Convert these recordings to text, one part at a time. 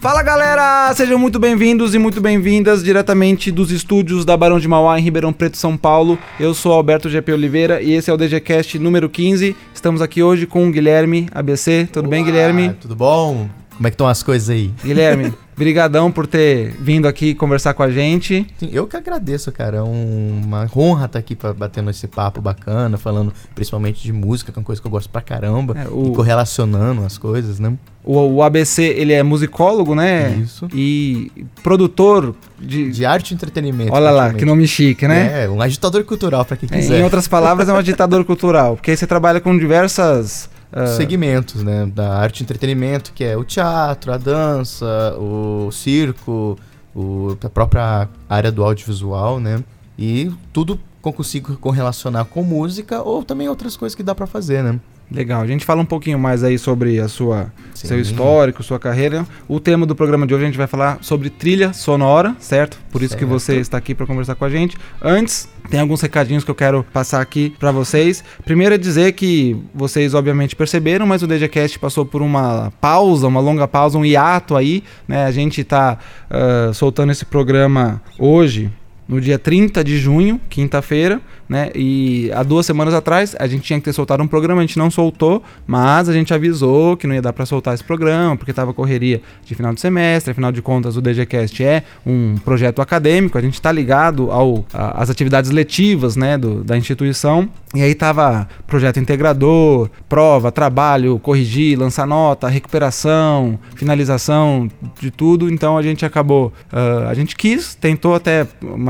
Fala galera, sejam muito bem-vindos e muito bem-vindas diretamente dos estúdios da Barão de Mauá em Ribeirão Preto, São Paulo. Eu sou Alberto GP Oliveira e esse é o DGCast número 15. Estamos aqui hoje com o Guilherme ABC. Tudo Olá, bem, Guilherme? Tudo bom? Como é que estão as coisas aí? Guilherme, brigadão por ter vindo aqui conversar com a gente. Sim, Eu que agradeço, cara. É um- uma honra estar aqui pra, batendo esse papo bacana, falando principalmente de música, que é uma coisa que eu gosto pra caramba. É, o- E correlacionando as coisas, né? O, o ABC, ele é musicólogo, né? Isso. E produtor de... De arte e entretenimento. Olha lá, que nome chique, né? É, um agitador cultural, pra quem É, quiser. em outras palavras, é um agitador cultural. Porque aí você trabalha com diversas... ah, Segmentos, né? Da arte e entretenimento, que é o teatro, a dança, o circo, o, a própria área do audiovisual, né? E tudo consigo correlacionar com música ou também outras coisas que dá pra fazer, né? Legal, a gente fala um pouquinho mais aí sobre a sua Sim. seu histórico, sua carreira. O tema do programa de hoje a gente vai falar sobre trilha sonora, certo? Por isso que Certo. você está aqui para conversar com a gente. Antes, tem alguns recadinhos que eu quero passar aqui para vocês. Primeiro é dizer que vocês obviamente perceberam, mas o DJcast passou por uma pausa, uma longa pausa, um hiato aí, né? A gente tá ah, soltando esse programa hoje, no dia 30 de junho, quinta-feira, né? E há duas semanas atrás a gente tinha que ter soltado um programa, a gente não soltou, mas a gente avisou que não ia dar para soltar esse programa, porque tava correria de final de semestre, afinal de contas o DGCast é um projeto acadêmico, a gente tá ligado ao às atividades letivas, né, do, da instituição. E aí tava projeto integrador, prova, trabalho, corrigir, lançar nota, recuperação, finalização de tudo. Então a gente acabou, ah, a gente quis, tentou até,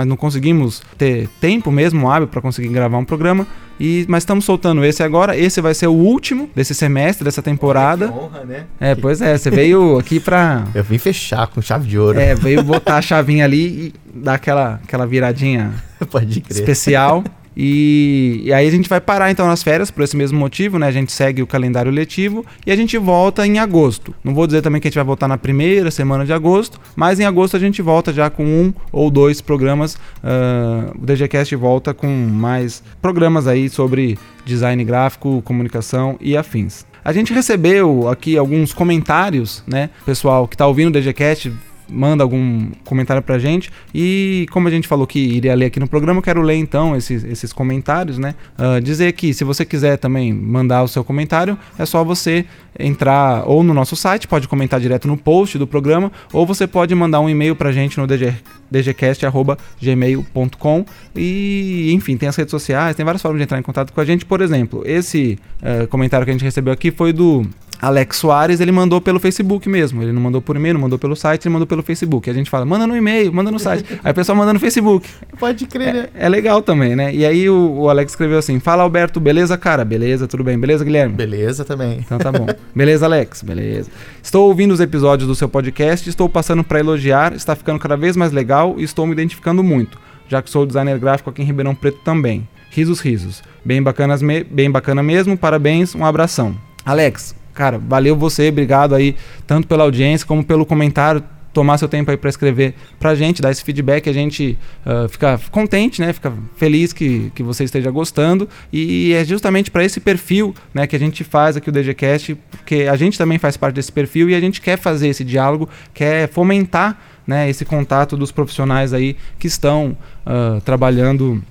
não conseguimos ter tempo mesmo hábil para conseguir gravar um programa. E, mas estamos soltando esse agora. Esse vai ser o último desse semestre, dessa temporada. Que honra, né? É, pois é, você veio aqui pra. Eu vim fechar com chave de ouro. É, veio botar a chavinha ali e dar aquela, aquela viradinha Pode crer. especial. E, e aí a gente vai parar então nas férias por esse mesmo motivo, né? A gente segue o calendário letivo e a gente volta em agosto. Não vou dizer também que a gente vai voltar na primeira semana de agosto, mas em agosto a gente volta já com um ou dois programas. ah, o DGCast volta com mais programas aí sobre design gráfico, comunicação e afins. A gente recebeu aqui alguns comentários, né? Pessoal que tá ouvindo o DGCast manda algum comentário pra gente. E como a gente falou que iria ler aqui no programa, quero ler então esses, esses comentários, né? Ah, dizer que se você quiser também mandar o seu comentário, é só você entrar ou no nosso site, pode comentar direto no post do programa, ou você pode mandar um e-mail pra gente no DG, dgcast.gmail.com e enfim, tem as redes sociais, tem várias formas de entrar em contato com a gente. Por exemplo, esse eh, comentário que a gente recebeu aqui foi do Alex Soares, ele mandou pelo Facebook mesmo. Ele não mandou por e-mail, não mandou pelo site, ele mandou pelo Facebook. A gente fala, manda no e-mail, manda no site. Aí o pessoal manda no Facebook. Pode crer, né? É, é legal também, né? E aí o, o Alex escreveu assim: Fala Alberto, beleza, cara? Beleza, tudo bem? Beleza, Guilherme? Beleza também. Então tá bom. Beleza, Alex? Beleza. Estou ouvindo os episódios do seu podcast, estou passando para elogiar, está ficando cada vez mais legal e estou me identificando muito, já que sou designer gráfico aqui em Ribeirão Preto também. Risos, risos. Bem, bacanas me- bem bacana mesmo, parabéns, um abração. Alex, cara, valeu você, obrigado aí, tanto pela audiência como pelo comentário. Tomar seu tempo aí para escrever pra gente, dar esse feedback, a gente ah, fica contente, né? Fica feliz que, que você esteja gostando. E é justamente para esse perfil né, que a gente faz aqui o DGCast, porque a gente também faz parte desse perfil e a gente quer fazer esse diálogo, quer fomentar né, esse contato dos profissionais aí que estão ah, trabalhando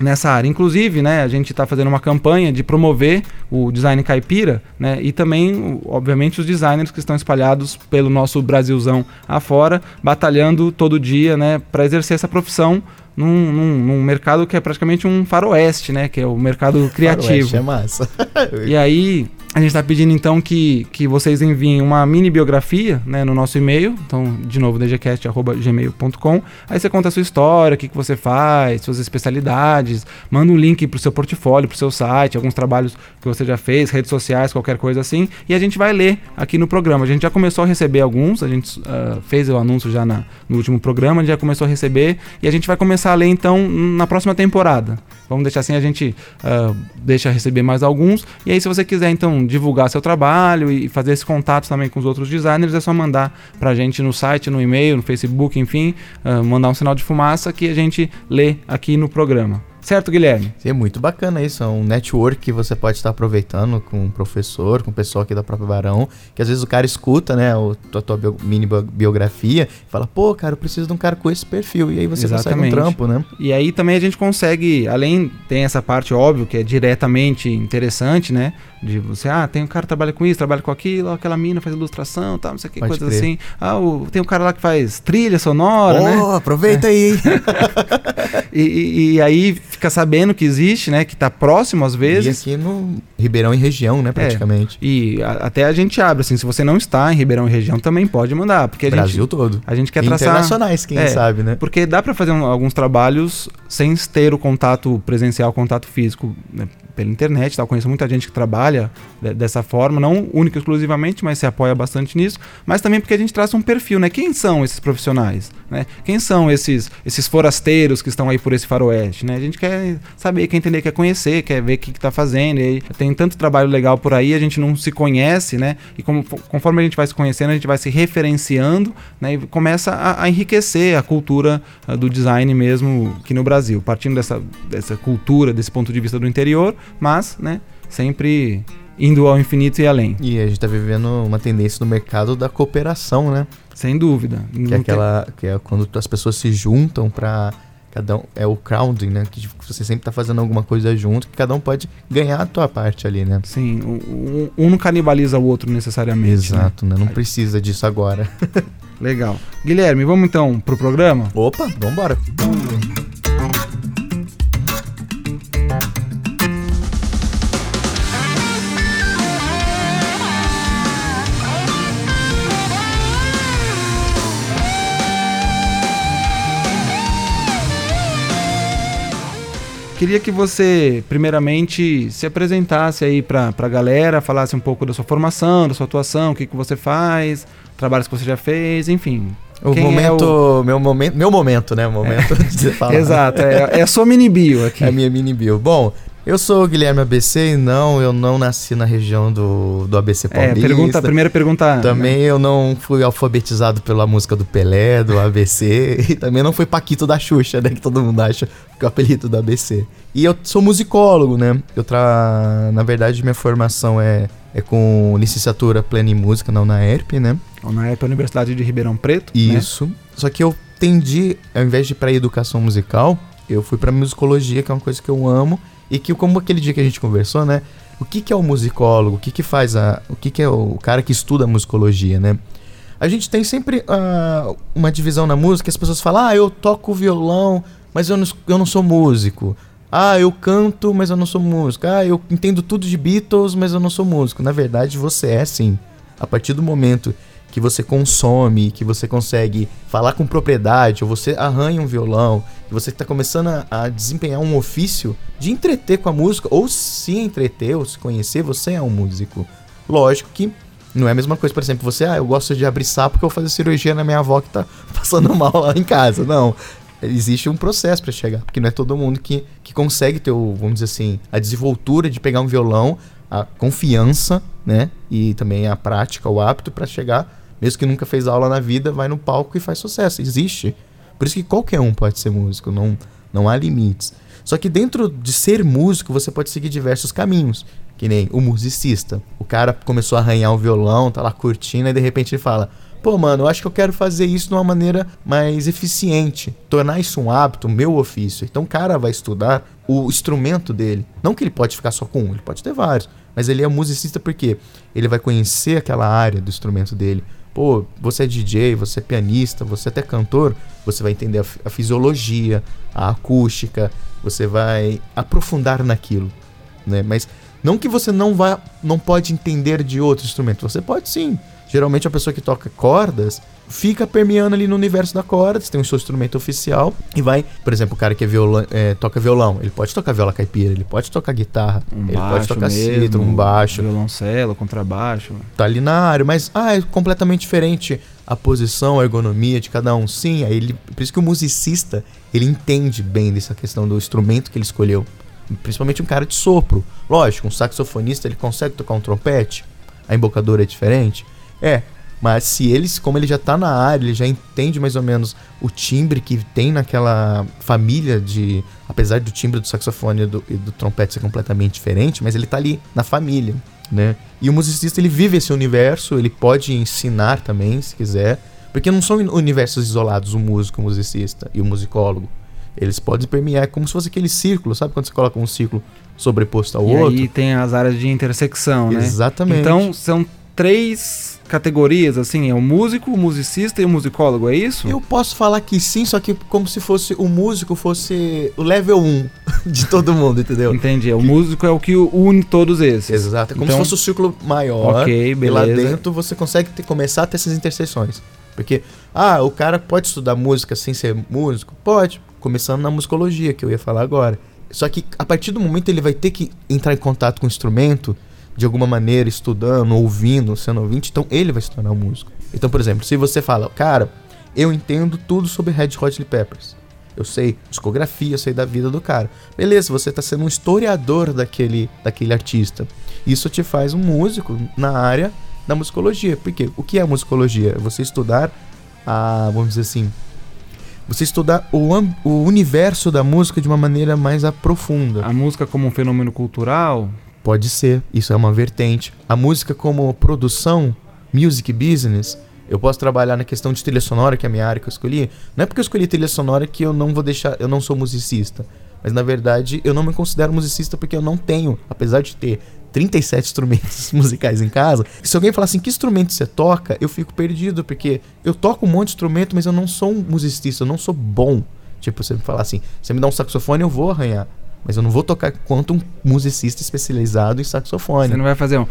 nessa área. Inclusive, né, a gente está fazendo uma campanha de promover o design caipira, né, e também, obviamente, os designers que estão espalhados pelo nosso Brasilzão afora, batalhando todo dia, né, para exercer essa profissão num, num- num mercado que é praticamente um faroeste, né, que é o mercado criativo. Faroeste é massa. E aí, a gente está pedindo então que, que vocês enviem uma mini biografia né, no nosso e-mail. Então, de novo, dgcast.gmail.com. Aí você conta a sua história, o que, que você faz, suas especialidades, manda um link pro seu portfólio, pro seu site, alguns trabalhos que você já fez, redes sociais, qualquer coisa assim. E a gente vai ler aqui no programa. A gente já começou a receber alguns, a gente ah, fez o anúncio já na- no último programa, já começou a receber e a gente vai começar a ler então na próxima temporada. Vamos deixar assim, a gente uh, deixa receber mais alguns. E aí, se você quiser, então, divulgar seu trabalho e fazer esse contato também com os outros designers, é só mandar pra gente no site, no e-mail, no Facebook, enfim, uh, mandar um sinal de fumaça que a gente lê aqui no programa. Certo, Guilherme? Sim, é muito bacana isso. É um network que você pode estar aproveitando com um professor, com o pessoal aqui da própria Barão. Que às vezes o cara escuta, né, o, a tua bio, mini biografia e fala, pô, cara, eu preciso de um cara com esse perfil. E aí você Exatamente. consegue um trampo, né? E aí também a gente consegue, além, tem essa parte óbvio que é diretamente interessante, né? De você, ah, tem um cara que trabalha com isso, trabalha com aquilo, aquela mina faz ilustração, tal, não sei o que, Pode coisas crer. assim. Ah, o, tem um cara lá que faz trilha sonora, oh, né? aproveita é. aí. e, e, aí fica sabendo que existe, né? Que tá próximo às vezes. E aqui no Ribeirão e região, né, praticamente. É, e a, até a gente abre, assim, se você não está em Ribeirão e região, também pode mandar. Porque a Brasil gente, todo. A gente quer traçar... Internacionais, quem é, sabe, né? Porque dá para fazer um, alguns trabalhos sem ter o contato presencial, contato físico, né? Pela internet? Eu conheço muita gente que trabalha de, dessa forma, não única exclusivamente, mas se apoia bastante nisso, mas também porque a gente traz um perfil, né? Quem são esses profissionais, né? Quem são esses esses forasteiros que estão aí por esse faroeste, né? A gente quer saber, quer entender, quer conhecer, quer ver o que está fazendo, e tem tanto trabalho legal por aí, a gente não se conhece, né? E como, conforme a gente vai se conhecendo, a gente vai se referenciando, né? E começa a, a enriquecer a cultura uh, do design mesmo aqui no Brasil, partindo dessa, dessa cultura, desse ponto de vista do interior, mas, né, sempre indo ao infinito e além. E a gente está vivendo uma tendência no mercado da cooperação, né? Sem dúvida. Que é aquela que é quando as pessoas se juntam para cada um é o crowding, né? Que você sempre está fazendo alguma coisa junto, que cada um pode ganhar a tua parte ali, né? Sim, um, um não canibaliza o outro necessariamente. Né? Exato, né? né? Não precisa disso agora. Legal. Guilherme, vamos então pro programa? Opa, vamos embora. Queria que você, primeiramente, se apresentasse aí para a galera, falasse um pouco da sua formação, da sua atuação, o que, que você faz, trabalhos que você já fez, enfim. O Quem momento, é o... meu momento, meu momento, né? O momento é. de falar. Exato, é, é a sua mini bio aqui. É a minha mini bio. Bom, eu sou o Guilherme ABC e não, eu não nasci na região do, do ABC Paulista. É, pergunta, primeira pergunta. Também eu não fui alfabetizado pela música do Pelé, do ABC, e também não fui Paquito da Xuxa, né, que todo mundo acha que é o apelido do ABC. E eu sou musicólogo, né? Eu tra... na verdade minha formação é é com licenciatura plena em música na UNAERP, né? UNAERP é a Universidade de Ribeirão Preto. Né? Isso. Né? Só que eu tendi, ao invés de ir para educação musical, eu fui para musicologia, que é uma coisa que eu amo e que, como aquele dia que a gente conversou, né? O que, que é o musicólogo? O que, que faz a. O que, que é o cara que estuda musicologia, né? A gente tem sempre uh, uma divisão na música, as pessoas falam, ah, eu toco violão, mas eu não, eu não sou músico. Ah, eu canto, mas eu não sou músico. Ah, eu entendo tudo de Beatles, mas eu não sou músico. Na verdade, você é sim. A partir do momento que você consome, que você consegue falar com propriedade, ou você arranha um violão, que você está começando a, a, desempenhar um ofício de entreter com a música, ou se entreter, ou se conhecer, você é um músico. Lógico que não é a mesma coisa, por exemplo, você, ah, eu gosto de abrir sapo porque eu vou fazer cirurgia na minha avó que tá passando mal lá em casa. Não. Existe um processo para chegar, porque não é todo mundo que, que consegue ter, o, vamos dizer assim, a desenvoltura de pegar um violão, a confiança, né? E também a prática, o hábito para chegar mesmo que nunca fez aula na vida, vai no palco e faz sucesso. Existe. Por isso que qualquer um pode ser músico, não, não há limites. Só que dentro de ser músico, você pode seguir diversos caminhos. Que nem o musicista. O cara começou a arranhar o violão, tá lá curtindo, e de repente ele fala: Pô, mano, eu acho que eu quero fazer isso de uma maneira mais eficiente. Tornar isso um hábito, meu ofício. Então o cara vai estudar o instrumento dele. Não que ele pode ficar só com um, ele pode ter vários. Mas ele é musicista porque ele vai conhecer aquela área do instrumento dele Pô, você é DJ, você é pianista, você é até cantor, você vai entender a, a fisiologia, a acústica, você vai aprofundar naquilo, né? Mas não que você não vá, não pode entender de outro instrumento, você pode sim. Geralmente a pessoa que toca cordas, fica permeando ali no universo da corda, você tem o seu instrumento oficial e vai, por exemplo, o cara que é violão, é, toca violão, ele pode tocar viola caipira, ele pode tocar guitarra, um ele pode tocar cítaro, um baixo, violoncelo, contrabaixo. Tá ali na área, mas ah, é completamente diferente a posição, a ergonomia de cada um. Sim, aí ele, por isso que o musicista, ele entende bem dessa questão do instrumento que ele escolheu. Principalmente um cara de sopro. Lógico, um saxofonista ele consegue tocar um trompete, a embocadura é diferente. É, mas se eles, como ele já tá na área, ele já entende mais ou menos o timbre que tem naquela família de. Apesar do timbre do saxofone e do, e do trompete ser completamente diferente, mas ele tá ali na família, né? E o musicista ele vive esse universo, ele pode ensinar também, se quiser. Porque não são universos isolados, o músico, o musicista e o musicólogo. Eles podem permear como se fosse aquele círculo, sabe quando você coloca um círculo sobreposto ao e outro? aí tem as áreas de intersecção, né? Exatamente. Então são três categorias, assim, é o músico, o musicista e o musicólogo, é isso? Eu posso falar que sim, só que como se fosse o músico fosse o level 1 de todo mundo, entendeu? Entendi. O músico é o que une todos esses. Exato, é como Então- se fosse o círculo maior. Ok, E lá beleza. dentro você consegue ter- começar a ter essas interseções. Porque, ah, o cara pode estudar música sem ser músico? Pode. Começando na musicologia, que eu ia falar agora. Só que a partir do momento ele vai ter que entrar em contato com o instrumento, de alguma maneira, estudando, ouvindo, sendo ouvinte, então ele vai se tornar um músico. Então, por exemplo, se você fala, cara, eu entendo tudo sobre Red Hot Chili Peppers. Eu sei discografia, eu sei da vida do cara. Beleza, você está sendo um historiador daquele, daquele artista. Isso te faz um músico na área da musicologia. Porque o que é musicologia? É você estudar a, vamos dizer assim, você estudar o, o universo da música de uma maneira mais aprofunda. A música como um fenômeno cultural, Pode ser, isso é uma vertente. A música como produção, music business, eu posso trabalhar na questão de trilha sonora, que é a minha área que eu escolhi. Não é porque eu escolhi trilha sonora que eu não vou deixar, eu não sou musicista. Mas na verdade, eu não me considero musicista porque eu não tenho, apesar de ter 37 instrumentos musicais em casa. Se alguém falar assim, que instrumento você toca? Eu fico perdido, porque eu toco um monte de instrumento, mas eu não sou um musicista, eu não sou bom. Tipo, você me falar assim, você me dá um saxofone, eu vou arranhar. Mas eu não vou tocar quanto um musicista especializado em saxofone. você não vai fazer um.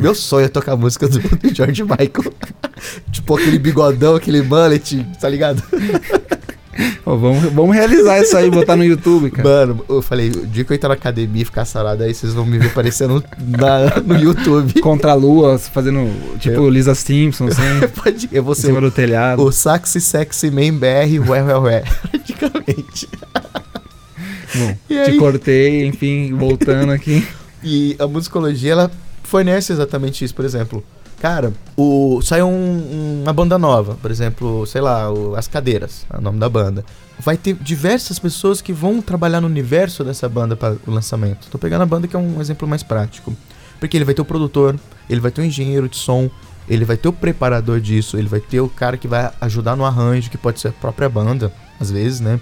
Meu sonho é tocar a música do, do George Michael. tipo aquele bigodão, aquele mullet, tá ligado? Vamos, vamos realizar isso aí, botar no YouTube, cara. Mano, eu falei, o dia que eu entrar na academia e ficar sarado aí, vocês vão me ver aparecendo na, no YouTube. Contra a lua, fazendo tipo Lisa Simpson, assim, Pode, eu vou em ser cima o, do telhado. o Saxy Sexy Man BR, ué, ué, ué. Praticamente. Bom, E te aí? cortei, enfim, voltando aqui. E a musicologia, ela fornece exatamente isso, por exemplo. Cara, o, sai um- uma banda nova, por exemplo, sei lá, o- As Cadeiras, é o nome da banda. Vai ter diversas pessoas que vão trabalhar no universo dessa banda para o lançamento. Tô pegando a banda que é um exemplo mais prático. Porque ele vai ter o produtor, ele vai ter o engenheiro de som, ele vai ter o preparador disso, ele vai ter o cara que vai ajudar no arranjo, que pode ser a própria banda, às vezes, né?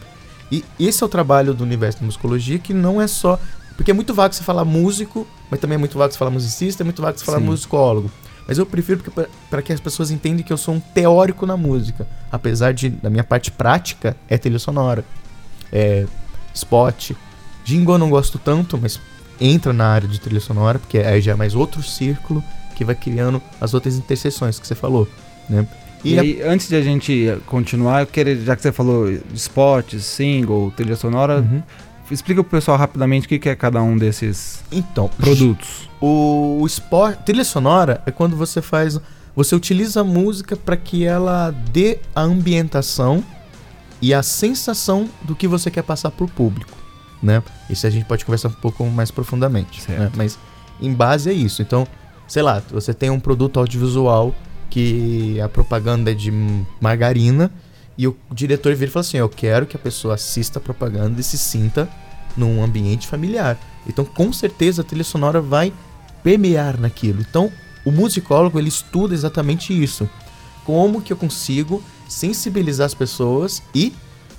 E esse é o trabalho do universo da musicologia, que não é só. Porque é muito vago você falar músico, mas também é muito vago você falar musicista, é muito vago você falar Sim. musicólogo. Mas eu prefiro para que as pessoas entendam que eu sou um teórico na música. Apesar de, da minha parte prática, é trilha sonora. É spot. Jingle eu não gosto tanto, mas entra na área de trilha sonora, porque aí já é mais outro círculo que vai criando as outras interseções que você falou, né? E, a- aí, antes de a gente continuar, eu queria, já que você falou de spots, single, trilha sonora, Uhum. Explica pro pessoal rapidamente o que que é cada um desses Então, produtos. O, o esporte, trilha sonora é quando você faz, você utiliza a música para que ela dê a ambientação e a sensação do que você quer passar pro público, né? Isso a gente pode conversar um pouco mais profundamente, né? Mas em base é isso. Então, sei lá, você tem um produto audiovisual que a propaganda é de margarina e o diretor vira e fala assim: "Eu quero que a pessoa assista a propaganda e se sinta num ambiente familiar". Então, com certeza a trilha sonora vai permear naquilo. Então, o musicólogo ele estuda exatamente isso. Como que eu consigo sensibilizar as pessoas e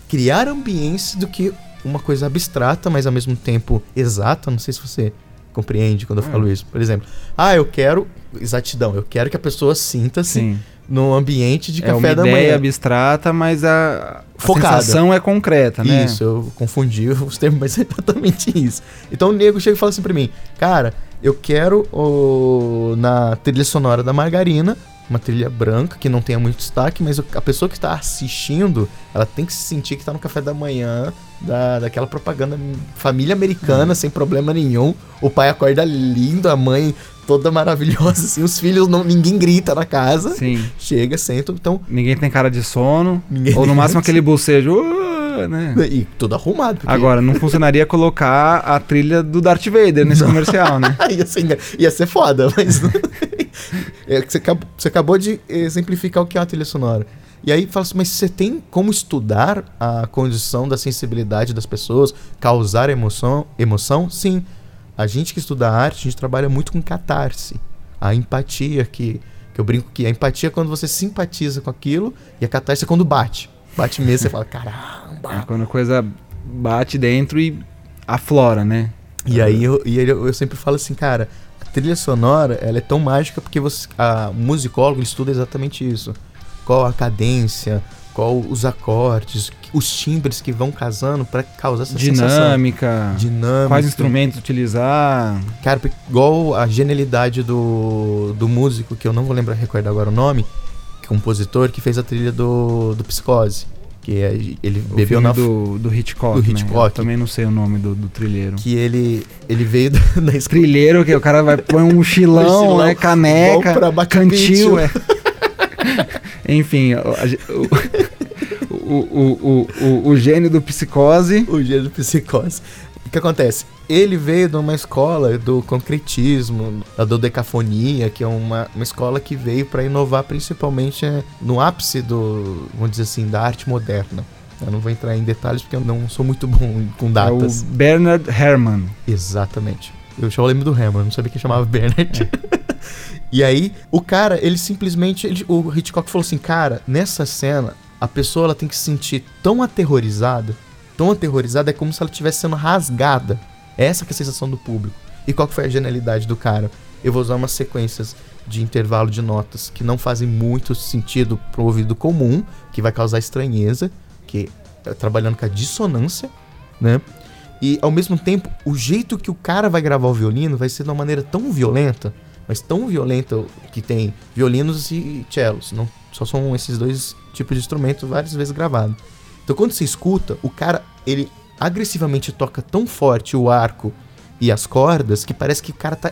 criar ambientes do que uma coisa abstrata, mas ao mesmo tempo exata. Não sei se você compreende quando eu É. falo isso. Por exemplo, ah, eu quero exatidão. Eu quero que a pessoa sinta-se Sim. no ambiente de é uma café da ideia manhã. abstrata, mas a, a sensação é concreta, né? Isso, eu confundi os termos, mas é exatamente isso. Então o nego chega e fala assim pra mim, cara, eu quero o, na trilha sonora da Margarina, uma trilha branca que não tenha muito destaque, mas a pessoa que está assistindo, ela tem que se sentir que tá no café da manhã da, daquela propaganda família americana, sem problema nenhum. O pai acorda lindo, a mãe toda maravilhosa, assim, os filhos, não, ninguém grita na casa. Sim. Chega, senta, então. Ninguém tem cara de sono. Ninguém ou no máximo aquele bocejo. "Uh", né? E tudo arrumado. porque- Agora, não funcionaria colocar a trilha do Darth Vader nesse comercial, né? ia, ser, ia ser foda, mas. É você, acabou, você acabou de exemplificar o que é uma trilha sonora. E aí fala assim, mas você tem como estudar a condição da sensibilidade das pessoas, causar emoção? Emoção? Sim. A gente que estuda arte, a gente trabalha muito com catarse. A empatia, que, que eu brinco que a empatia é quando você simpatiza com aquilo, e a catarse é quando bate. Bate mesmo, você fala, É caramba! quando a coisa bate dentro e aflora, né? E aí eu, e eu, eu sempre falo assim, cara, a trilha sonora ela é tão mágica porque você, a, o musicólogo estuda exatamente isso. Qual a cadência, qual os acordes, os timbres que vão casando pra causar essa sensação. Dinâmica. Dinâmica. Quais instrumentos utilizar. Cara, igual a genialidade do, do músico, que eu não vou lembrar, recordar agora o nome, compositor, que fez a trilha do, do Psicose. Que é, ele O bebeu na do, do Hitchcock. do né? Hitchcock. Eu também não sei o nome do, do trilheiro. que ele, ele veio da, da escola. Trilheiro, que o cara vai pôr um mochilão, Mochilão, né? Caneca, cantil, é. Enfim, o, o, o, o, o, gênio do psicose. O gênero do psicose. O que acontece? Ele veio de uma escola do concretismo, da dodecafonia, que é uma, uma escola que veio para inovar principalmente eh, no ápice do, vamos dizer assim, da arte moderna. Eu não vou entrar em detalhes porque eu não sou muito bom com É o datas. Bernard Herrmann. Exatamente. Eu só lembro do Hammer, não sabia que chamava Bernard. e aí, o cara, ele simplesmente. ele- o Hitchcock falou assim: cara, nessa cena, a pessoa ela tem que se sentir tão aterrorizada, tão aterrorizada, é como se ela estivesse sendo rasgada. Essa que é a sensação do público. E qual que foi a genialidade do cara? Eu vou usar umas sequências de intervalo de notas que não fazem muito sentido pro ouvido comum, que vai causar estranheza, que é trabalhando com a dissonância, né? E ao mesmo tempo, o jeito que o cara vai gravar o violino vai ser de uma maneira tão violenta, mas tão violenta que tem violinos e cellos, não só são esses dois tipos de instrumento várias vezes gravado. Então quando você escuta, o cara ele agressivamente toca tão forte o arco e as cordas que parece que o cara tá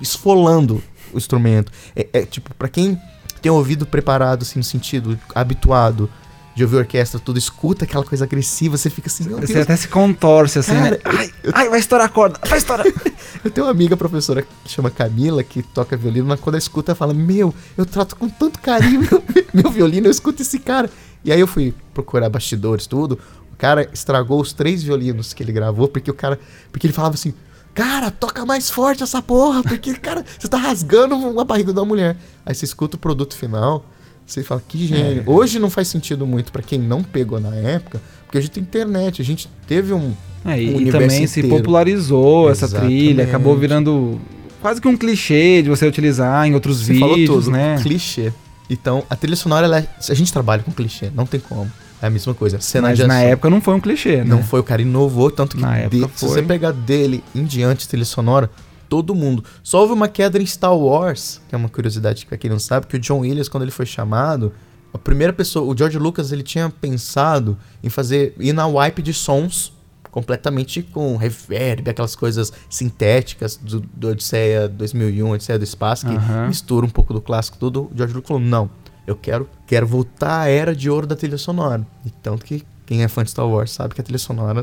esfolando o instrumento. É, é, tipo, pra quem tem ouvido preparado assim no sentido habituado de ouvir orquestra, tudo escuta aquela coisa agressiva, você fica assim, Você Deus, até se contorce assim, Cara, né? Ai, ai, vai estourar a corda, vai estourar. Eu tenho uma amiga professora que chama Camila, que toca violino, mas quando ela escuta, ela fala: Meu, eu trato com tanto carinho meu, meu violino, eu escuto esse cara. E aí eu fui procurar bastidores, tudo. O cara estragou os três violinos que ele gravou, porque o cara. Porque ele falava assim. Cara, toca mais forte essa porra, porque, cara, você tá rasgando uma barriga da mulher. Aí você escuta o produto final, você fala, que gênio. É. Hoje não faz sentido muito pra quem não pegou na época, porque a gente tem internet, a gente teve um, É, e, o e também se inteiro. popularizou essa Exatamente. trilha, acabou virando quase que um clichê de você utilizar em outros Você falou vídeos, tudo, né? clichê. Então, a trilha sonora, ela é- a gente trabalha com clichê, não tem como. É a mesma coisa. Cena Mas de na ação. época não foi um clichê, né? Não foi, o cara inovou, tanto que Na de- época se foi. você pegar dele em diante trilha sonora, todo mundo. Só houve uma queda em Star Wars, que é uma curiosidade pra quem não sabe, que o John Williams, quando ele foi chamado, a primeira pessoa, o George Lucas, ele tinha pensado em fazer, ir na wipe de sons completamente com reverb, aquelas coisas sintéticas do, do Odisseia 2001, Odisseia do Espaço, que mistura um pouco do clássico tudo. O George Lucas falou, não, eu quero, quero voltar à era de ouro da trilha sonora. E tanto que quem é fã de Star Wars sabe que a trilha sonora,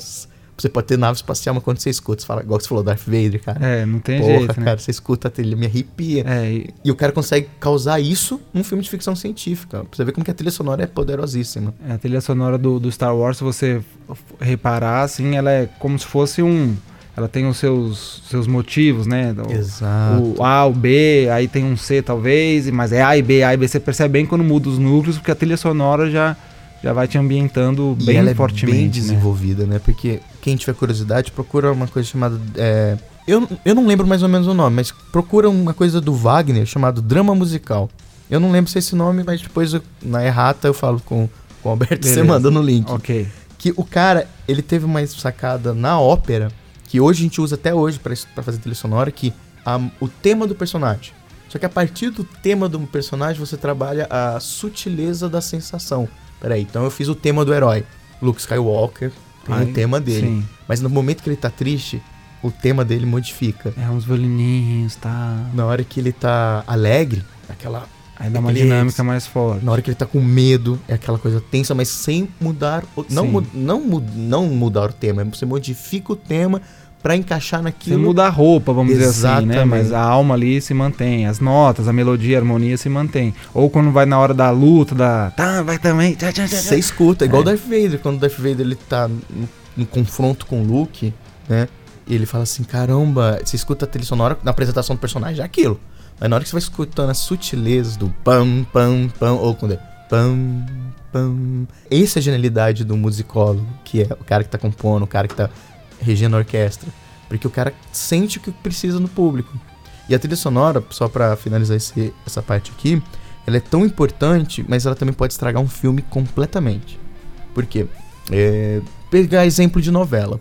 você pode ter nave espacial, mas quando você escuta, você fala, igual você falou, Darth Vader, cara. É, não tem Porra, jeito, né? cara, você escuta a trilha, me arrepia. É, e- E o cara consegue causar isso num filme de ficção científica. Pra você ver como que a trilha sonora é poderosíssima. a trilha sonora do, do Star Wars, se você reparar, assim, ela é como se fosse um... Ela tem os seus, seus motivos, né? O- Exato. O A, o B, aí tem um C talvez, mas é A e B, A e B. Você percebe bem quando muda os núcleos, porque a trilha sonora já, já vai te ambientando E bem ela é fortemente. bem né? desenvolvida, né? Porque quem tiver curiosidade, procura uma coisa chamada. é, Eu, eu não lembro mais ou menos o nome, mas procura uma coisa do Wagner chamado drama musical. Eu não lembro se é esse nome, mas depois eu- na errata eu falo com, com o Alberto, você Beleza. manda no link. Ok. Que o cara, ele teve uma sacada na ópera, que hoje a gente usa até hoje pra fazer trilha sonora, que a- o tema do personagem. Só que a partir do tema do personagem, você trabalha a sutileza da sensação. Peraí, então eu fiz o tema do herói. Luke Skywalker tem Ai, o tema dele. Sim. Mas no momento que ele tá triste, o tema dele modifica. É, uns violininhos, tá. Na hora que ele tá alegre, aquela. Aí dá uma dinâmica mais forte. Na hora que ele tá com medo, é aquela coisa tensa, mas sem mudar. O, não, mu- não, mu- não mudar o tema, você modifica o tema pra encaixar Você naquilo. muda a roupa, vamos dizer assim, né? Exatamente. Mas a alma ali se mantém, as notas, a melodia, a harmonia se mantém. Ou quando vai na hora da luta, da. Tá, vai também. Tchá, tchá, tchá, tchá. Você escuta, igual É. o Darth Vader, quando o Darth Vader ele tá no, no confronto com o Luke, né? E ele fala assim: caramba, você escuta a trilha sonora na apresentação do personagem, é aquilo. Mas na hora que você vai escutando as sutilezas do pam, pam, pam, ou quando é pam, pam. Essa é a genialidade do musicólogo, que é o cara que tá compondo, o cara que tá regendo a orquestra. Porque o cara sente o que precisa no público. E a trilha sonora, só pra finalizar esse- essa parte aqui, ela é tão importante, mas ela também pode estragar um filme completamente. Por quê? É, pegar exemplo de novela.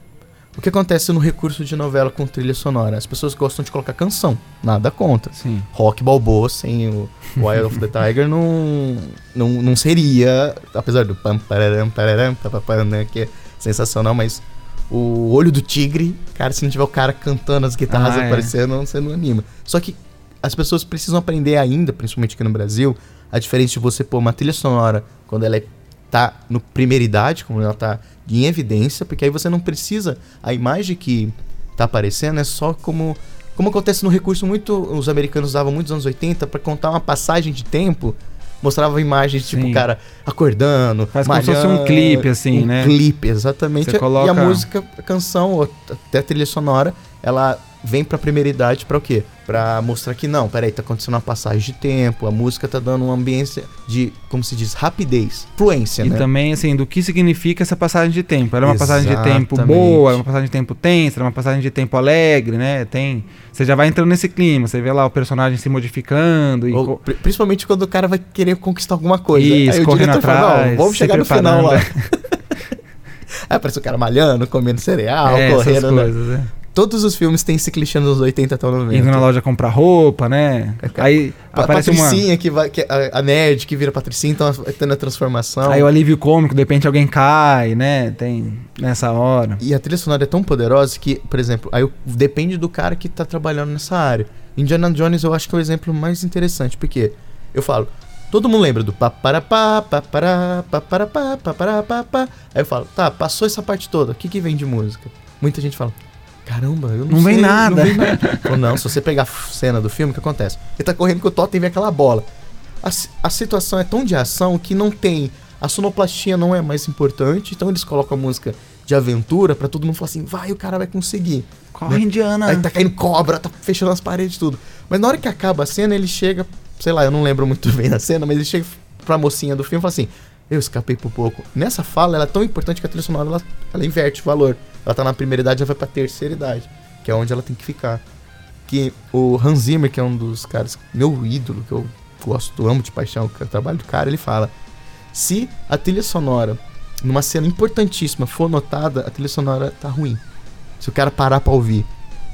O que acontece no recurso de novela com trilha sonora? As pessoas gostam de colocar canção, nada contra. Sim. Rock Balboa sem o Wild of the Tiger não, não, não seria, apesar do pam pararam pararam né, que é sensacional, mas o olho do tigre, cara, se não tiver o cara cantando as guitarras Ah, é. aparecendo, você não anima. Só que as pessoas precisam aprender ainda, principalmente aqui no Brasil, a diferença de você pôr uma trilha sonora quando ela é, tá no primeira idade, como ela tá em evidência, porque aí você não precisa a imagem que tá aparecendo é só como como acontece no recurso muito os americanos usavam muito nos anos 80 para contar uma passagem de tempo, mostrava imagens tipo o cara acordando, Faz como se fosse um malhando, clipe, assim, um né? clipe, exatamente. Você E coloca- a música, a canção, ou até a trilha sonora, ela vem pra primeira idade pra o quê? Pra mostrar que não, peraí, tá acontecendo uma passagem de tempo, a música tá dando uma ambiência de, como se diz, rapidez, fluência, E né? também, assim, do que significa essa passagem de tempo. Ela é uma passagem de tempo Exatamente. boa, é uma passagem de tempo tensa, é uma passagem de tempo alegre, né? Tem. Você já vai entrando nesse clima, você vê lá o personagem se modificando e. Ou, principalmente quando o cara vai querer conquistar alguma coisa. Isso, Aí o correndo diretor fala, atrás, não, vamos chegar no final lá. Aí aparece o cara malhando, comendo cereal, é, essas correndo, né? coisas, né? Todos os filmes têm esse clichê nos 80 até o 90. Indo na loja comprar roupa, né? É, Aí Pa- aparece uma. Patricinha, que vai, que é a, a nerd que vira Patricinha, então vai tendo a transformação. Aí o alívio cômico, de repente alguém cai, né? Tem nessa hora. E a trilha sonora é tão poderosa que, por exemplo, aí depende do cara que tá trabalhando nessa área. Indiana Jones eu acho que é o exemplo mais interessante, porque eu falo, todo mundo lembra do paparapá, papará, paparapá, paparapá. Aí eu falo, tá, passou essa parte toda, o que que vem de música? Muita gente fala, caramba, eu não, Não vem sei, nada." Não vem nada. Ou não, se você pegar a cena do filme, o que acontece? Ele tá correndo com o Totem e vem aquela bola. A, a situação é tão de ação que não tem. A sonoplastia não é mais importante, então eles colocam a música de aventura pra todo mundo falar assim, vai, o cara vai conseguir. Corre, Indiana. Aí tá caindo cobra, tá fechando as paredes e tudo. Mas na hora que acaba a cena, ele chega, sei lá, eu não lembro muito bem da cena, mas ele chega pra mocinha do filme e fala assim: Eu escapei por pouco. Nessa fala, ela é tão importante que a trilha sonora ela, ela inverte o valor. Ela tá na primeira idade, já vai pra terceira idade, que é onde ela tem que ficar. Que o Hans Zimmer, que é um dos caras, meu ídolo, que eu gosto, amo de paixão, que o trabalho do cara, ele fala: Se a trilha sonora, numa cena importantíssima, for notada, a trilha sonora tá ruim. Se o cara parar pra ouvir.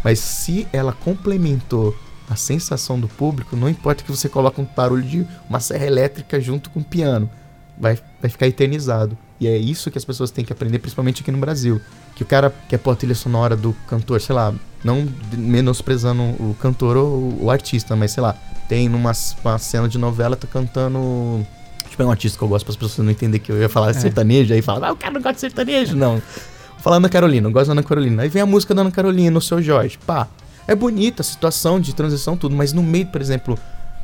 Mas se ela complementou a sensação do público, não importa que você coloque um barulho de uma serra elétrica junto com o piano, vai, vai ficar eternizado. E é isso que as pessoas têm que aprender, principalmente aqui no Brasil. Que o cara quer pôr a trilha sonora do cantor, sei lá, não menosprezando o cantor ou o artista, mas sei lá, tem numa cena de novela, tá cantando. Eu pegar um artista que eu gosto para as pessoas não entenderem que eu ia falar sertanejo, aí fala, ah, o cara não gosta de sertanejo, não. Falar Ana Carolina, eu gosto da Ana Carolina. Aí vem a música da Ana Carolina, o seu Jorge. Pá, é bonita a situação de transição, tudo, mas no meio, por exemplo,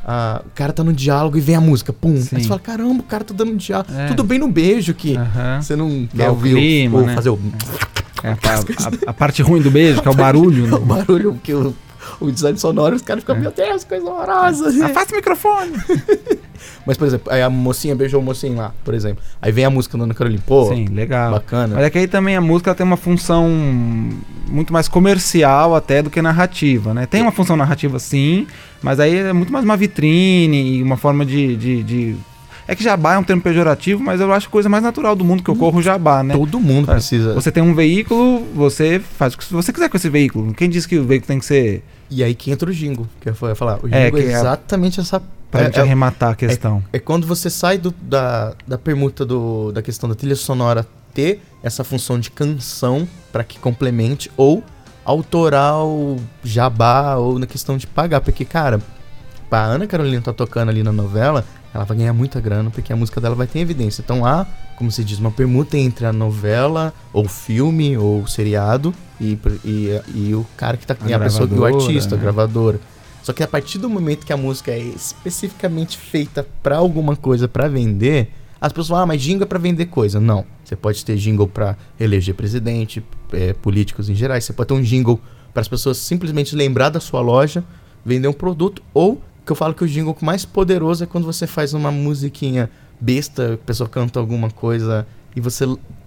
a- o cara tá no diálogo e vem a música, pum. Sim. Aí você fala, caramba, o cara tá dando diálogo. É. Tudo bem no beijo que Aham. você não Dá quer ouvir clima, ou né? fazer o, É, a, a- a parte ruim do beijo, que é o barulho. o né? barulho, que o, o design sonoro, os caras ficam, meu Deus, coisa horrorosa. Afasta o microfone. Mas, por exemplo, aí a mocinha beijou o mocinho lá, por exemplo. Aí vem a música da Ana Carolina, pô, Sim, legal. bacana. Mas é que aí também a música tem uma função muito mais comercial até do que narrativa, né? Tem uma função narrativa sim, mas aí é muito mais uma vitrine e uma forma de... de, de- É que jabá é um termo pejorativo, mas eu acho a coisa mais natural do mundo que ocorra o jabá, né? Todo mundo É, precisa. Você tem um veículo, você faz o que você quiser com esse veículo. Quem disse que o veículo tem que ser E aí que entra o jingle, que eu ia falar. O É, é, que é- exatamente essa. pra é, gente é- arrematar a questão? é quando você sai do- da, da permuta do, da questão da trilha sonora ter essa função de canção para que complemente, ou autoral, jabá ou na questão de pagar. Porque, cara, a Ana Carolina tá tocando ali na novela, ela vai ganhar muita grana porque a música dela vai ter evidência. Então há, como se diz, uma permuta entre a novela, ou filme, ou seriado, e, e, e o cara que tá. A e a pessoa, e o artista, né? a gravadora. Só que a partir do momento que a música é especificamente feita pra alguma coisa pra vender, as pessoas falam, ah, mas jingle é pra vender coisa. Não. Você pode ter jingle pra eleger presidente, é, políticos em geral. Você pode ter um jingle para as pessoas simplesmente lembrar da sua loja, vender um produto, ou que eu falo que o jingle mais poderoso é quando você faz uma musiquinha besta, a pessoa canta alguma coisa e você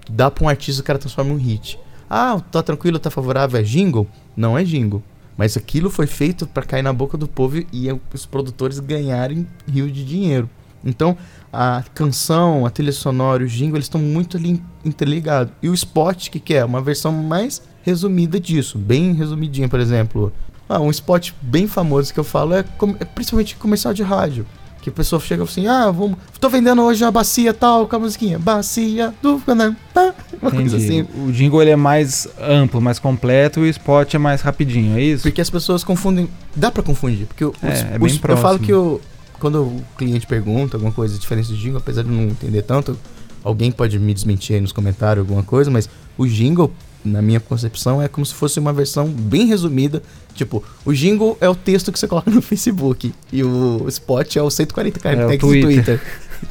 dá pra um artista e o cara transforma em um hit. Ah, tá tranquilo, tá favorável, é jingle? Não é jingle. Mas aquilo foi feito para cair na boca do povo e os produtores ganharem rio de dinheiro. Então, a canção, a trilha sonora, o jingle, eles estão muito ali interligados. E o spot, que, que é? Uma versão mais resumida disso, bem resumidinha, por exemplo. Ah, um spot bem famoso que eu falo é, é principalmente comercial de rádio. Que a pessoa chega assim, ah, vamos, tô vendendo hoje uma bacia tal, com a musiquinha, bacia do... Uma coisa assim. O jingle ele é mais amplo, mais completo e o spot é mais rapidinho, é isso? Porque as pessoas confundem. Dá pra confundir. Porque o, É, os- é os- bem eu próximo. falo que o, quando o cliente pergunta alguma coisa diferente do jingle, apesar de eu não entender tanto, alguém pode me desmentir aí nos comentários alguma coisa, mas o jingle, na minha concepção, é como se fosse uma versão bem resumida. Tipo, o jingle é o texto que você coloca no Facebook e o spot é o 140 É, o caracteres do Twitter.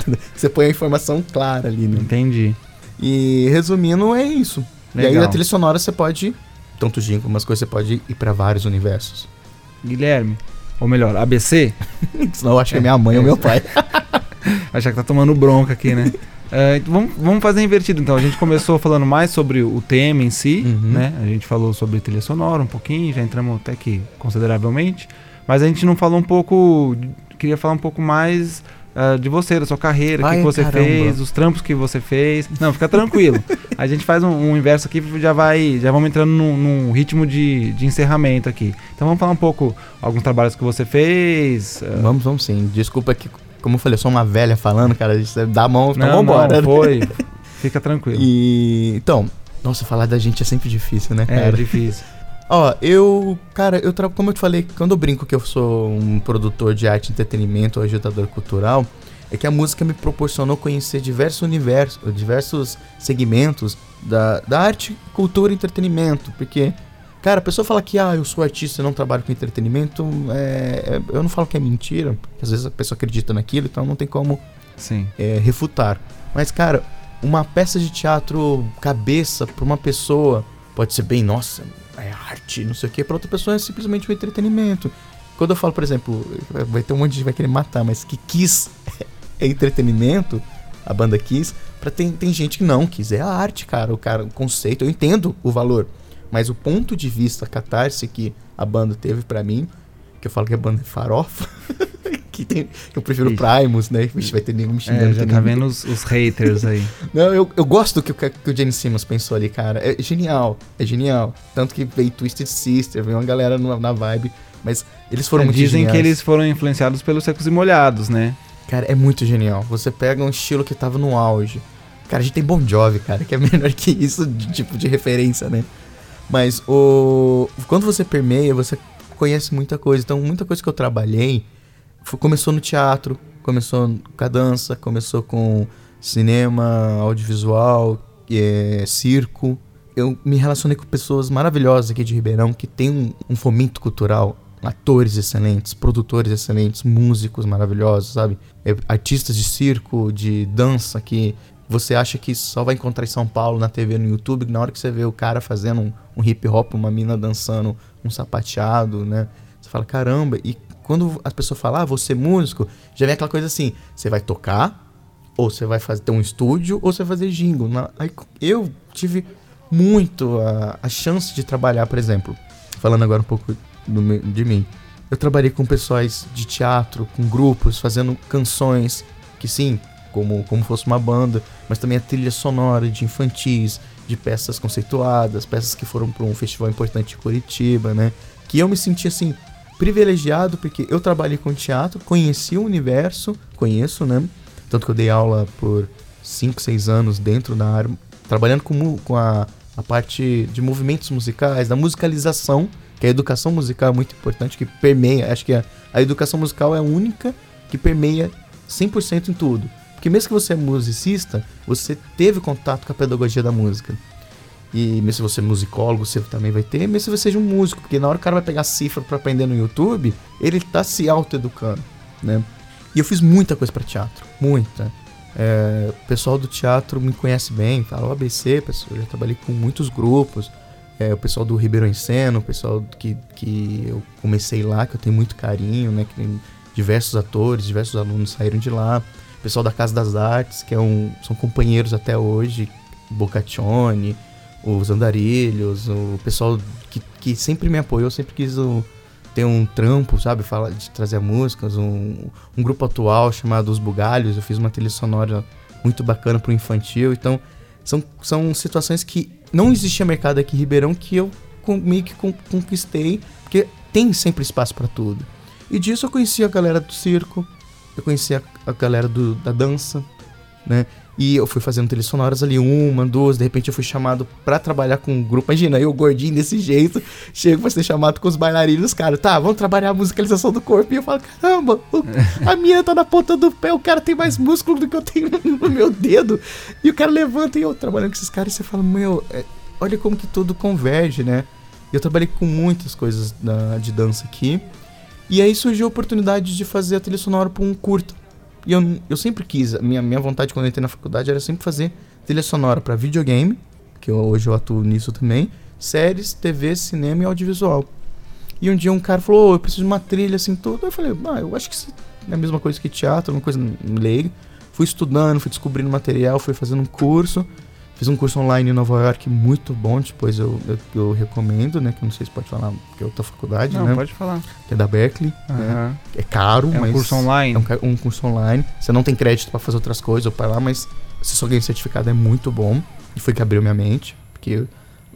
Twitter. Você põe a informação clara ali, né? Entendi. E resumindo, é isso. E aí Legal. a trilha sonora você pode, tanto jingle como as coisas, você pode ir pra vários universos. Guilherme, ou melhor, ABC, Senão eu acho que é minha mãe ou é meu isso. pai. achar que tá tomando bronca aqui, né? Então vamos, vamos fazer invertido então. A gente começou falando mais sobre o tema em si, Uhum. né? A gente falou sobre trilha sonora um pouquinho, já entramos até que consideravelmente. Mas a gente não falou um pouco. Queria falar um pouco mais ah, de você, da sua carreira, o que, que você caramba. fez, os trampos que você fez. Não, fica tranquilo. a gente faz um, um inverso aqui já vai. Já vamos entrando num, num ritmo de, de encerramento aqui. Então vamos falar um pouco alguns trabalhos que você fez. ah, Vamos, vamos sim. Desculpa que, como eu falei, eu sou uma velha falando, cara. É- dá a mão, então não, vambora. não, foi. Fica tranquilo. E. Então, nossa, falar da gente é sempre difícil, né, É, cara? difícil. Ó, eu. Cara, eu tra... como eu te falei, quando eu brinco que eu sou um produtor de arte e entretenimento ou agitador cultural, é que a música me proporcionou conhecer diversos universos, diversos segmentos da, da arte, cultura e entretenimento. Porque, cara, a pessoa fala que, ah, eu sou artista e não trabalho com entretenimento, é, é- eu não falo que é mentira, porque às vezes a pessoa acredita naquilo, então não tem como Sim. é, refutar. Mas, cara, uma peça de teatro cabeça pra uma pessoa pode ser bem, nossa, é arte, não sei o que, pra outra pessoa é simplesmente um entretenimento. Quando eu falo, por exemplo, vai ter um monte de gente que vai querer matar, mas que Kiss é entretenimento, a banda Kiss, pra tem, tem gente que não, Kiss é a arte, cara, o cara, o conceito, eu entendo o valor, mas o ponto de vista, a catarse que a banda teve pra mim, que eu falo que a banda é farofa, que, tem, que eu prefiro Ixi. Primus, né? Vixe, vai ter nego me xingando. É, já que tá vendo os, os haters aí. Não, eu, eu gosto do que, que o Gene Simmons pensou ali, cara. É genial, é genial. Tanto que veio Twisted Sister, veio uma galera na, na vibe. Mas eles foram É, muito Dizem que geniais. eles foram influenciados pelos secos e molhados, né? Cara, é muito genial. Você pega um estilo que tava no auge. Cara, a gente tem Bon Jovi, cara, que é menor que isso, de, tipo, de referência, né? Mas o... Quando você permeia, você conhece muita coisa. Então, muita coisa que eu trabalhei fo- começou no teatro, começou com a dança, começou com cinema, audiovisual, é, circo. Eu me relacionei com pessoas maravilhosas aqui de Ribeirão que têm um, um fomento cultural, atores excelentes, produtores excelentes, músicos maravilhosos, sabe? É, artistas de circo, de dança que você acha que só vai encontrar em São Paulo, na TV, no YouTube, na hora que você vê o cara fazendo um, um hip hop, uma mina dançando um sapateado, né? Você fala, caramba, e quando a pessoa fala, ah, você é músico, já vem aquela coisa assim, você vai tocar, ou você vai fazer ter um estúdio, ou você vai fazer jingle. Na- aí eu tive muito a, a chance de trabalhar, por exemplo, falando agora um pouco do de mim. Eu trabalhei com pessoas de teatro, com grupos, fazendo canções, que sim, como, como fosse uma banda, mas também a trilha sonora de infantis, de peças conceituadas, peças que foram para um festival importante de Curitiba, né? Que eu me senti assim, privilegiado, porque eu trabalhei com teatro, conheci o universo, conheço, né? Tanto que eu dei aula por 5, 6 anos dentro da área, trabalhando com, com a a parte de movimentos musicais, da musicalização, que a educação musical é muito importante, que permeia, acho que a, a educação musical é a única que permeia 100% em tudo. Porque mesmo que você é musicista, você teve contato com a pedagogia da música. E mesmo se você é musicólogo, você também vai ter, mesmo se você seja um músico, porque na hora que o cara vai pegar cifra para aprender no YouTube, ele tá se autoeducando, né? E eu fiz muita coisa para teatro, muita. É, o pessoal do teatro me conhece bem, fala o ABC, eu já trabalhei com muitos grupos. É, o pessoal do Ribeirão Enceno, o pessoal que, que eu comecei lá, que eu tenho muito carinho, né? Que diversos atores, diversos alunos saíram de lá. O pessoal da Casa das Artes, que é um, são companheiros até hoje, Boccaccione, os Andarilhos, o pessoal que, que sempre me apoiou, sempre quis o, ter um trampo, sabe? Fala, de trazer músicas, um, um grupo atual chamado Os Bugalhos. Eu fiz uma trilha sonora muito bacana pro infantil. Então, são, são situações que não existia mercado aqui em Ribeirão que eu meio que conquistei, porque tem sempre espaço para tudo. E disso eu conheci a galera do circo, eu conheci a, a galera do, da dança, né? E eu fui fazendo trilhas sonoras ali, uma, duas, de repente eu fui chamado para trabalhar com um grupo. Imagina, eu gordinho desse jeito, chego pra ser chamado com os bailarinos, cara, tá, vamos trabalhar a musicalização do corpo. E eu falo, caramba, a minha tá na ponta do pé, o cara tem mais músculo do que eu tenho no meu dedo. E o cara levanta e eu trabalhando com esses caras e você fala, meu, é, olha como que tudo converge, né? Eu trabalhei com muitas coisas da, de dança aqui. E aí surgiu a oportunidade de fazer a trilha sonora pra um curto e eu, eu sempre quis, a minha, minha vontade quando eu entrei na faculdade era sempre fazer trilha sonora para videogame, que eu, hoje eu atuo nisso também, séries, TV, cinema e audiovisual. E um dia um cara falou, oh, eu preciso de uma trilha assim, tudo. Eu falei, ah, eu acho que é a mesma coisa que teatro, uma coisa leiga. Fui estudando, fui descobrindo material, fui fazendo um curso. Fiz um curso online em Nova York muito bom, depois eu, eu, eu, recomendo, né? Que eu não sei se pode falar, porque é outra faculdade, não, né? pode falar. Que é da Berkeley, uhum. né? É caro, é um mas... curso online? É um, um curso online. Você não tem crédito para fazer outras coisas ou para lá, mas se só ganha certificado é muito bom. E foi que abriu minha mente, porque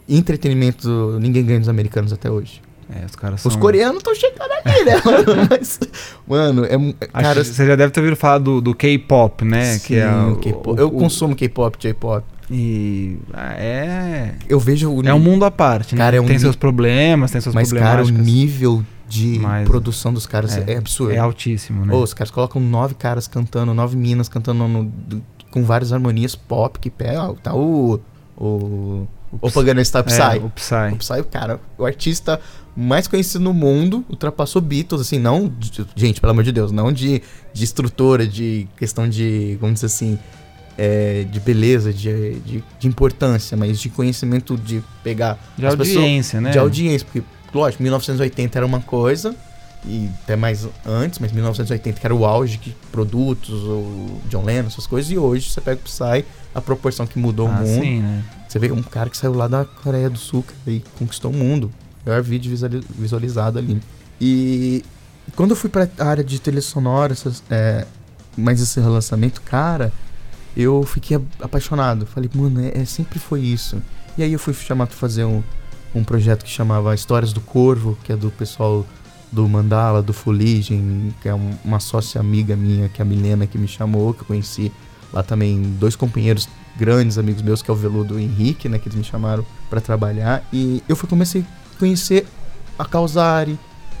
entretenimento ninguém ganha dos americanos até hoje. É, os caras são... Os coreanos estão chegando aqui, né? Mas, mano, é. Cara, você já deve ter ouvido falar do, do K-pop, né? Sim, que é o, o, Eu o, consumo K-pop, J-pop. E ah, é. Eu vejo. O, é um mundo à parte, né? Cara, é um tem seus problemas, tem seus mas, problemas. Mas, cara, o nível de mas, produção dos caras é, é, absurdo. É altíssimo, né? Oh, os caras colocam nove caras cantando, nove minas cantando no, do, com várias harmonias pop que pega. Tá o. O. O Pagano Star Psy. É, o Psy. O Psy, cara, o artista mais conhecido no mundo, ultrapassou Beatles, assim, não. De, gente, pelo amor de Deus, não de, de estrutura, de questão de. Vamos dizer assim é, de beleza, de, de, de, importância, mas de conhecimento de pegar. De audiência, pessoas, né? De audiência, porque, lógico, 1980 era uma coisa, e até mais antes, mas 1980 que era o auge de produtos, o John Lennon, essas coisas, e hoje você pega o Psy, a proporção que mudou ah, o mundo. Sim, né? Você vê um cara que saiu lá da Coreia do Sul e conquistou o mundo. Maior vídeo visualizado ali. E quando eu fui pra área de trilha sonora, essas, é, mais esse relançamento, cara, eu fiquei apaixonado. Falei, mano, é, é, sempre foi isso. E aí eu fui chamado para fazer um, um projeto que chamava Histórias do Corvo, que é do pessoal do Mandala, do Fuligem, que é um, uma sócia amiga minha, que é a Milena, que me chamou, que eu conheci lá também dois companheiros grandes amigos meus, que é o Veludo e o Henrique, né, que eles me chamaram para trabalhar. E eu fui comecei a conhecer a Causari,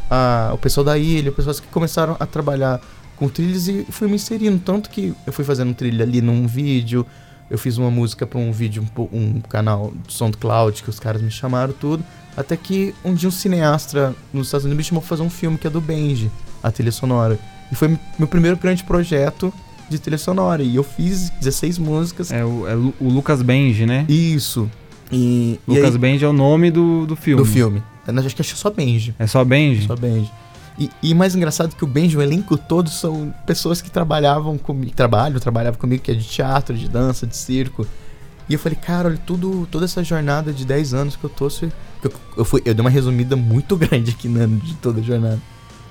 a, o pessoal da ilha, pessoas que começaram a trabalhar com trilhas e fui me inserindo. Tanto que eu fui fazendo trilha ali num vídeo, eu fiz uma música para um vídeo, um, um canal do SoundCloud que os caras me chamaram, tudo. Até que um dia um cineasta nos Estados Unidos me chamou pra fazer um filme que é do Benji, a trilha sonora. E foi meu primeiro grande projeto de trilha sonora. E eu fiz 16 músicas. É o, é o Lucas Benji, né? Isso. E, Lucas e aí, Benji é o nome do, do filme. Do filme. Acho que é só Benji. É só Benji? Só Benji. E, e mais engraçado que o Benji, o elenco todo são pessoas que trabalhavam comigo, trabalham, trabalhavam comigo, que é de teatro, de dança, de circo. E eu falei, cara, olha, tudo, toda essa jornada de 10 anos que eu tô. Eu, eu, fui, eu dei uma resumida muito grande aqui né, de toda a jornada.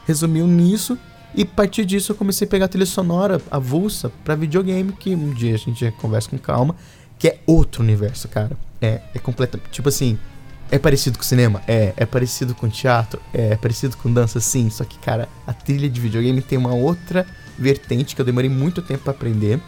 Resumiu nisso, e a partir disso eu comecei a pegar a trilha sonora avulsa para videogame, que um dia a gente conversa com calma, que é outro universo, cara. É, é completamente. Tipo assim, é parecido com cinema? É. É parecido com teatro? É. É parecido com dança? Sim. Só que, cara, a trilha de videogame tem uma outra vertente que eu demorei muito tempo para aprender.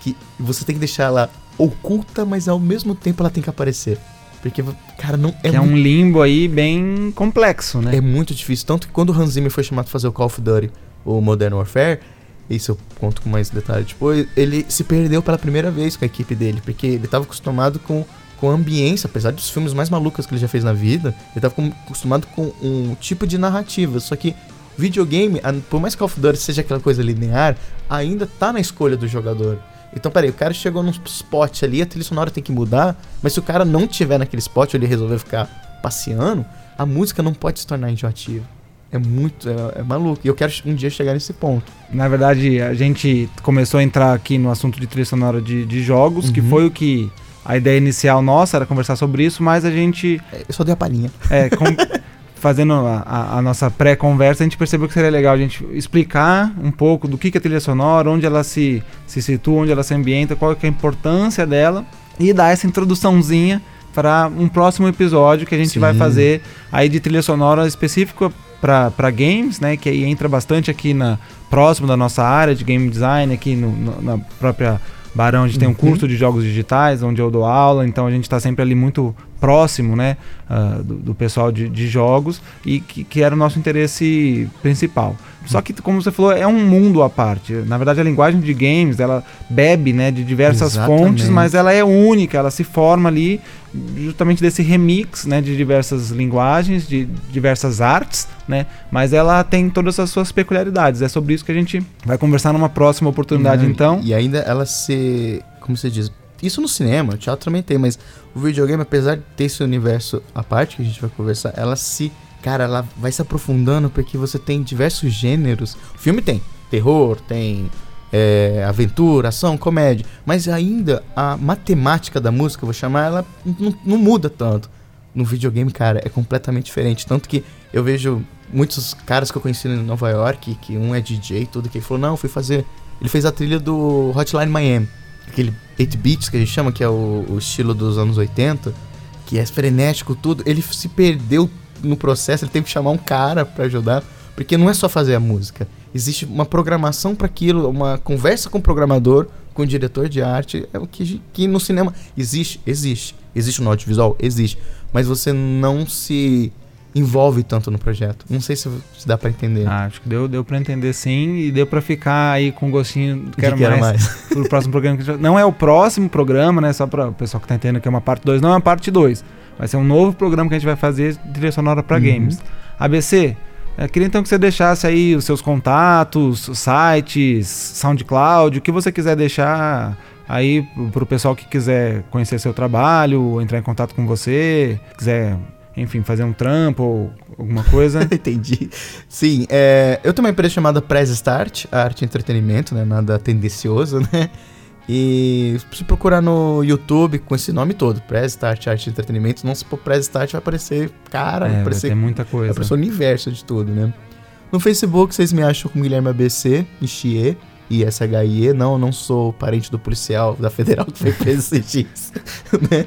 Que você tem que deixar ela oculta, mas ao mesmo tempo ela tem que aparecer. Porque, cara, não é, que é um limbo aí bem complexo, né? É muito difícil. Tanto que quando o Hans Zimmer foi chamado pra fazer o Call of Duty, o Modern Warfare, isso eu conto com mais detalhe depois, ele se perdeu pela primeira vez com a equipe dele, porque ele estava acostumado com, com a ambiência, apesar dos filmes mais malucos que ele já fez na vida, ele estava acostumado com um tipo de narrativa, só que videogame, por mais que Call of Duty seja aquela coisa linear, ainda tá na escolha do jogador. Então, peraí, o cara chegou num spot ali, a trilha sonora tem que mudar, mas se o cara não tiver naquele spot ou ele resolver ficar passeando, a música não pode se tornar enjoativa. É muito, é, é, maluco. E eu quero um dia chegar nesse ponto. Na verdade, a gente começou a entrar aqui no assunto de trilha sonora de, de jogos, uhum. que foi o que. A ideia inicial nossa era conversar sobre isso, mas a gente. É, eu só dei a palhinha. É, com, fazendo a, a, a nossa pré-conversa, a gente percebeu que seria legal a gente explicar um pouco do que, que é trilha sonora, onde ela se, se situa, onde ela se ambienta, qual é a importância dela e dar essa introduçãozinha para um próximo episódio que a gente Sim. vai fazer aí de trilha sonora específica para games, né? Que aí entra bastante aqui na próximo da nossa área de game design, aqui no, no, na própria Barão a gente uhum. tem um uhum. curso de jogos digitais, onde eu dou aula, então a gente está sempre ali muito próximo, né, uh, do, do, pessoal de, de jogos e que, que, era o nosso interesse principal. Só que, como você falou, é um mundo à parte. Na verdade, a linguagem de games, ela bebe, né, de diversas Exatamente. fontes, mas ela é única, ela se forma ali justamente desse remix, né, de diversas linguagens, de diversas artes, né, mas ela tem todas as suas peculiaridades. É sobre isso que a gente vai conversar numa próxima oportunidade, Não, então. E ainda ela se, como você diz, isso no cinema, o teatro também tem, mas o videogame, apesar de ter esse universo à parte que a gente vai conversar, ela se. Cara, ela vai se aprofundando porque você tem diversos gêneros. O filme tem terror, tem é, aventura, ação, comédia. Mas ainda a matemática da música, vou chamar ela, não, não, muda tanto. No videogame, cara, é completamente diferente. Tanto que eu vejo muitos caras que eu conheci em Nova York, que um é DJ e tudo, que ele falou, não, fui fazer. Ele fez a trilha do Hotline Miami aquele 8 bits que a gente chama, que é o, o, estilo dos anos 80, que é frenético tudo, ele se perdeu no processo, ele teve que chamar um cara para ajudar, porque não é só fazer a música. Existe uma programação para aquilo, uma conversa com o programador, com o diretor de arte, é o que, que no cinema existe, existe. Existe no audiovisual? Existe. Mas você não se envolve tanto no projeto. Não sei se, se dá para entender. Ah, acho que deu, deu para entender sim e deu para ficar aí com gostinho quero, que quero mais, mais. pro próximo programa. Não é o próximo programa, né? Só para o pessoal que tá entendendo que é uma parte 2, não é uma parte 2. Vai ser um novo programa que a gente vai fazer trilha sonora para uhum. games. ABC, eu queria então que você deixasse aí os seus contatos, sites, SoundCloud, o que você quiser deixar aí para o pessoal que quiser conhecer seu trabalho, entrar em contato com você, quiser enfim, fazer um trampo ou alguma coisa. Entendi. Sim, é, eu tenho uma empresa chamada Press Start, arte e entretenimento, né? Nada tendencioso, né? E se procurar no YouTube com esse nome todo, Press Start, arte e entretenimento, não se for Press Start vai aparecer, cara, é, vai aparecer vai muita coisa. Vai aparecer o universo de tudo, né? No Facebook vocês me acham com Guilherme ABC, Ishie, I-S-H-I-E. Não, não sou parente do policial da Federal que foi preso esses dias, né?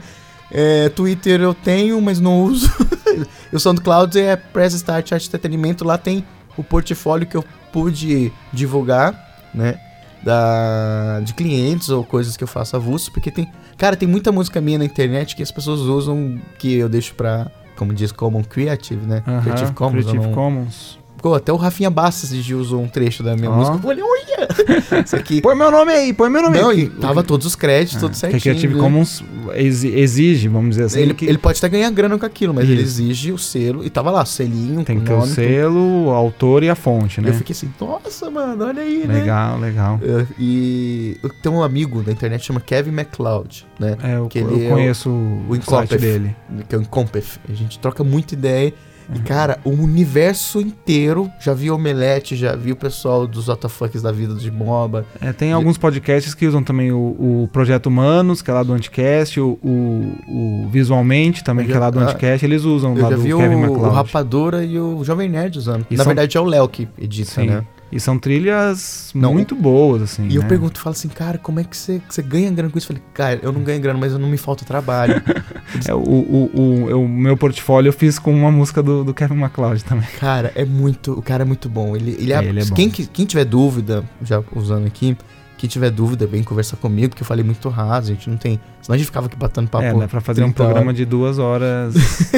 É, Twitter eu tenho, mas não uso. o SoundCloud é Press Start Arte Entretenimento. Lá tem o portfólio que eu pude divulgar, né? Da, de clientes ou coisas que eu faço avulso, porque tem. Cara, tem muita música minha na internet que as pessoas usam que eu deixo pra, como diz, Common Creative, né? Uh -huh, Creative Commons. Creative não... Commons. Pô, até o Rafinha Bastos usou um trecho da minha oh. música. Eu falei, olha! Isso aqui. põe meu nome aí, põe meu nome Não, aí. e tava todos os créditos, ah, tudo certinho. Que a Creative né? Commons exige, vamos dizer assim. Ele, que... ele pode até ganhar grana com aquilo, mas Isso. ele exige o selo. E tava lá, selinho, Tem que ter o selo, o autor e a fonte, né? Eu fiquei assim, nossa, mano, olha aí, legal, né? Legal, legal. É, e tem um amigo da internet chama Kevin MacLeod, né? É, eu, que eu conheço o, o, o site dele. Que é o Incompef. A gente troca muita ideia. E, cara, o universo inteiro, já vi Omelete, já vi o pessoal dos WTFs da vida de MOBA. É, tem alguns podcasts que usam também o, o, Projeto Humanos, que é lá do Anticast, o, o, o Visualmente também, já, que é lá do Anticast, eles usam lá do Kevin MacLeod. o Rapadora e o Jovem Nerd usando. E Na são... verdade é o Léo que edita, Sim. né? E são trilhas não, muito boas, assim. E né? eu pergunto, falo assim, cara, como é que você, você ganha grana com isso? Eu falei, cara, eu não ganho grana, mas eu não me falta trabalho. é, o, o, o, o, meu portfólio eu fiz com uma música do, do Kevin MacLeod também. Cara, é muito. O cara é muito bom. Ele, ele, é, ele é bom. Quem, quem tiver dúvida, já usando aqui, quem tiver dúvida, vem conversar comigo, porque eu falei muito raso, a gente não tem. Senão a gente ficava aqui batendo papo. É, né? Pra fazer um 30 programa horas. de duas horas.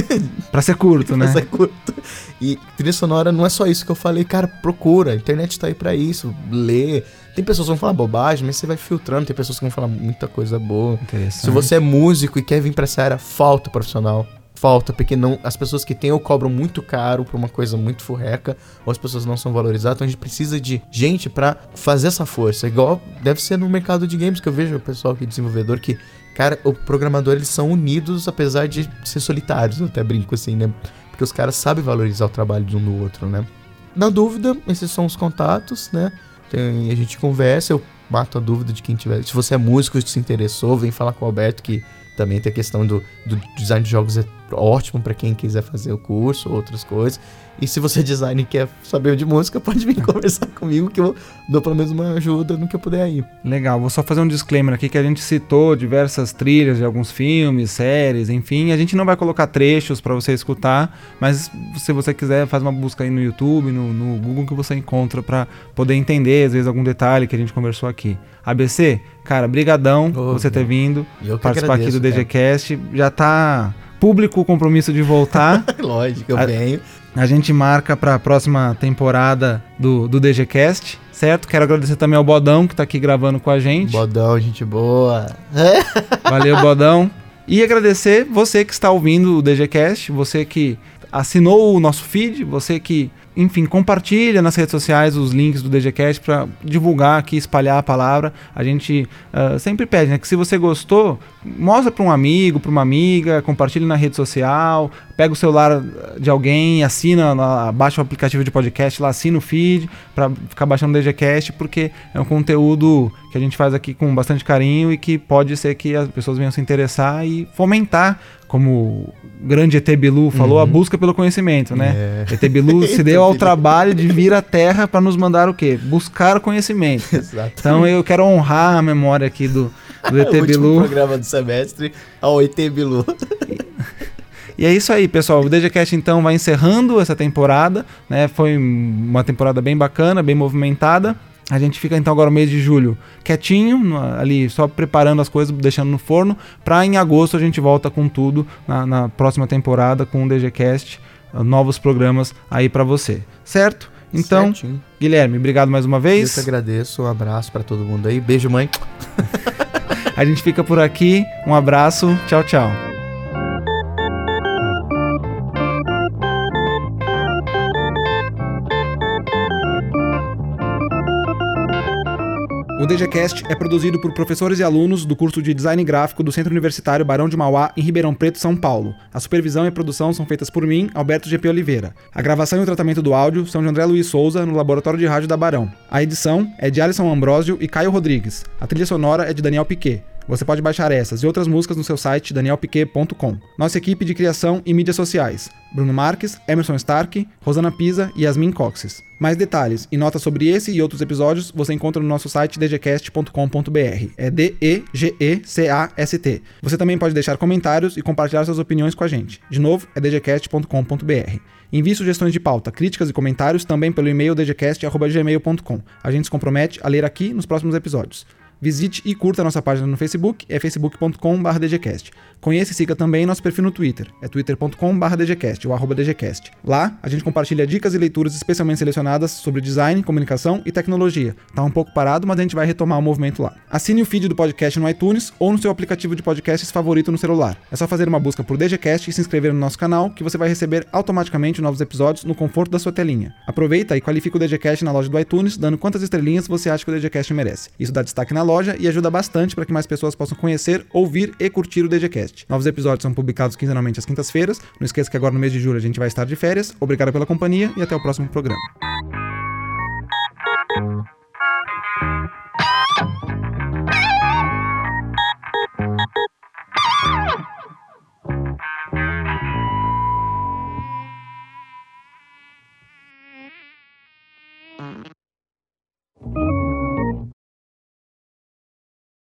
pra ser curto, né? Mas é curto. E trilha sonora não é só isso que eu falei, cara, procura. A internet tá aí pra isso. Lê. Tem pessoas que vão falar bobagem, mas você vai filtrando. Tem pessoas que vão falar muita coisa boa. Interessante. Se você é músico e quer vir pra essa área, falta profissional. Falta, porque não, as pessoas que têm ou cobram muito caro por uma coisa muito furreca, ou as pessoas não são valorizadas, então a gente precisa de gente pra fazer essa força. Igual deve ser no mercado de games que eu vejo o pessoal que desenvolvedor que, cara, o programador eles são unidos apesar de ser solitários, eu até brinco assim, né? Porque os caras sabem valorizar o trabalho de um do outro, né? Na dúvida, esses são os contatos, né? Tem- a gente conversa, eu mato a dúvida de quem tiver. Se você é músico e se interessou, vem falar com o Alberto, que também tem a questão do, do design de jogos é ótimo pra quem quiser fazer o curso, outras coisas. E se você é designer e quer saber de música, pode vir conversar comigo, que eu dou pelo menos uma ajuda no que eu puder aí. Legal, vou só fazer um disclaimer aqui que a gente citou diversas trilhas de alguns filmes, séries, enfim. A gente não vai colocar trechos pra você escutar, mas se você quiser, faz uma busca aí no YouTube, no, no Google que você encontra pra poder entender, às vezes, algum detalhe que a gente conversou aqui. ABC, cara, brigadão por você ter vindo, participar aqui agradeço, do DGCast. Já tá público o compromisso de voltar. Lógico, eu A- venho. A gente marca para a próxima temporada do, do DGCast, certo? Quero agradecer também ao Bodão que tá aqui gravando com a gente. Bodão, gente boa. Valeu, Bodão. E agradecer você que está ouvindo o DGCast, você que assinou o nosso feed, você que, enfim, compartilha nas redes sociais os links do DGCast para divulgar aqui, espalhar a palavra. A gente ah, sempre pede, né, que se você gostou, mostra para um amigo, para uma amiga, compartilhe na rede social, pega o celular de alguém, assina, baixa o aplicativo de podcast lá, assina o feed para ficar baixando o DGCast, porque é um conteúdo que a gente faz aqui com bastante carinho e que pode ser que as pessoas venham se interessar e fomentar, como grande ET Bilu falou, a busca pelo conhecimento, né? É. ET Bilu se deu ao trabalho de vir à Terra para nos mandar o quê? Buscar conhecimento. Exato. Então eu quero honrar a memória aqui do, do ET o Bilu. programa do semestre ao ET Bilu. E é isso aí, pessoal. O DGCast então vai encerrando essa temporada, né? Foi uma temporada bem bacana, bem movimentada. A gente fica então agora no mês de julho quietinho, ali só preparando as coisas, deixando no forno, pra em agosto a gente volta com tudo na, na próxima temporada com o DGCast, uh, novos programas aí pra você, certo? Então, Certinho. Guilherme, obrigado mais uma eu vez. que agradeço. Um abraço pra todo mundo aí. Beijo, mãe. A gente fica por aqui. Um abraço, tchau, tchau. O DGCast é produzido por professores e alunos do curso de Design Gráfico do Centro Universitário Barão de Mauá, em Ribeirão Preto, São Paulo. A supervisão e produção são feitas por mim, Alberto GP Oliveira. A gravação e o tratamento do áudio são de André Luiz Souza, no Laboratório de Rádio da Barão. A edição é de Alisson Ambrosio e Caio Rodrigues. A trilha sonora é de Daniel Piquet. Você pode baixar essas e outras músicas no seu site danielpiquet.com. Nossa equipe de criação e mídias sociais: Bruno Marques, Emerson Stark, Rosana Pisa e Yasmin Coxes. Mais detalhes e notas sobre esse e outros episódios você encontra no nosso site dgcast.com.br. É D-E-G-E-C-A-S-T. Você também pode deixar comentários e compartilhar suas opiniões com a gente. De novo, é dgcast.com.br. Envie sugestões de pauta, críticas e comentários também pelo e-mail dgcast.gmail.com. A gente se compromete a ler aqui nos próximos episódios. Visite e curta nossa página no Facebook, é facebook.com.br dgcast. Conheça e siga também nosso perfil no Twitter, é twitter.com.br dgcast, ou arroba dgcast. Lá, a gente compartilha dicas e leituras especialmente selecionadas sobre design, comunicação e tecnologia. Tá um pouco parado, mas a gente vai retomar o movimento lá. Assine o feed do podcast no iTunes ou no seu aplicativo de podcasts favorito no celular. É só fazer uma busca por DGCast e se inscrever no nosso canal, que você vai receber automaticamente novos episódios no conforto da sua telinha. Aproveita e qualifica o DGCast na loja do iTunes, dando quantas estrelinhas você acha que o DGCast merece. Isso dá destaque na loja loja e ajuda bastante para que mais pessoas possam conhecer, ouvir e curtir o DGCast. Novos episódios são publicados quinzenalmente às quintas-feiras. Não esqueça que agora no mês de julho a gente vai estar de férias. Obrigado pela companhia e até o próximo programa.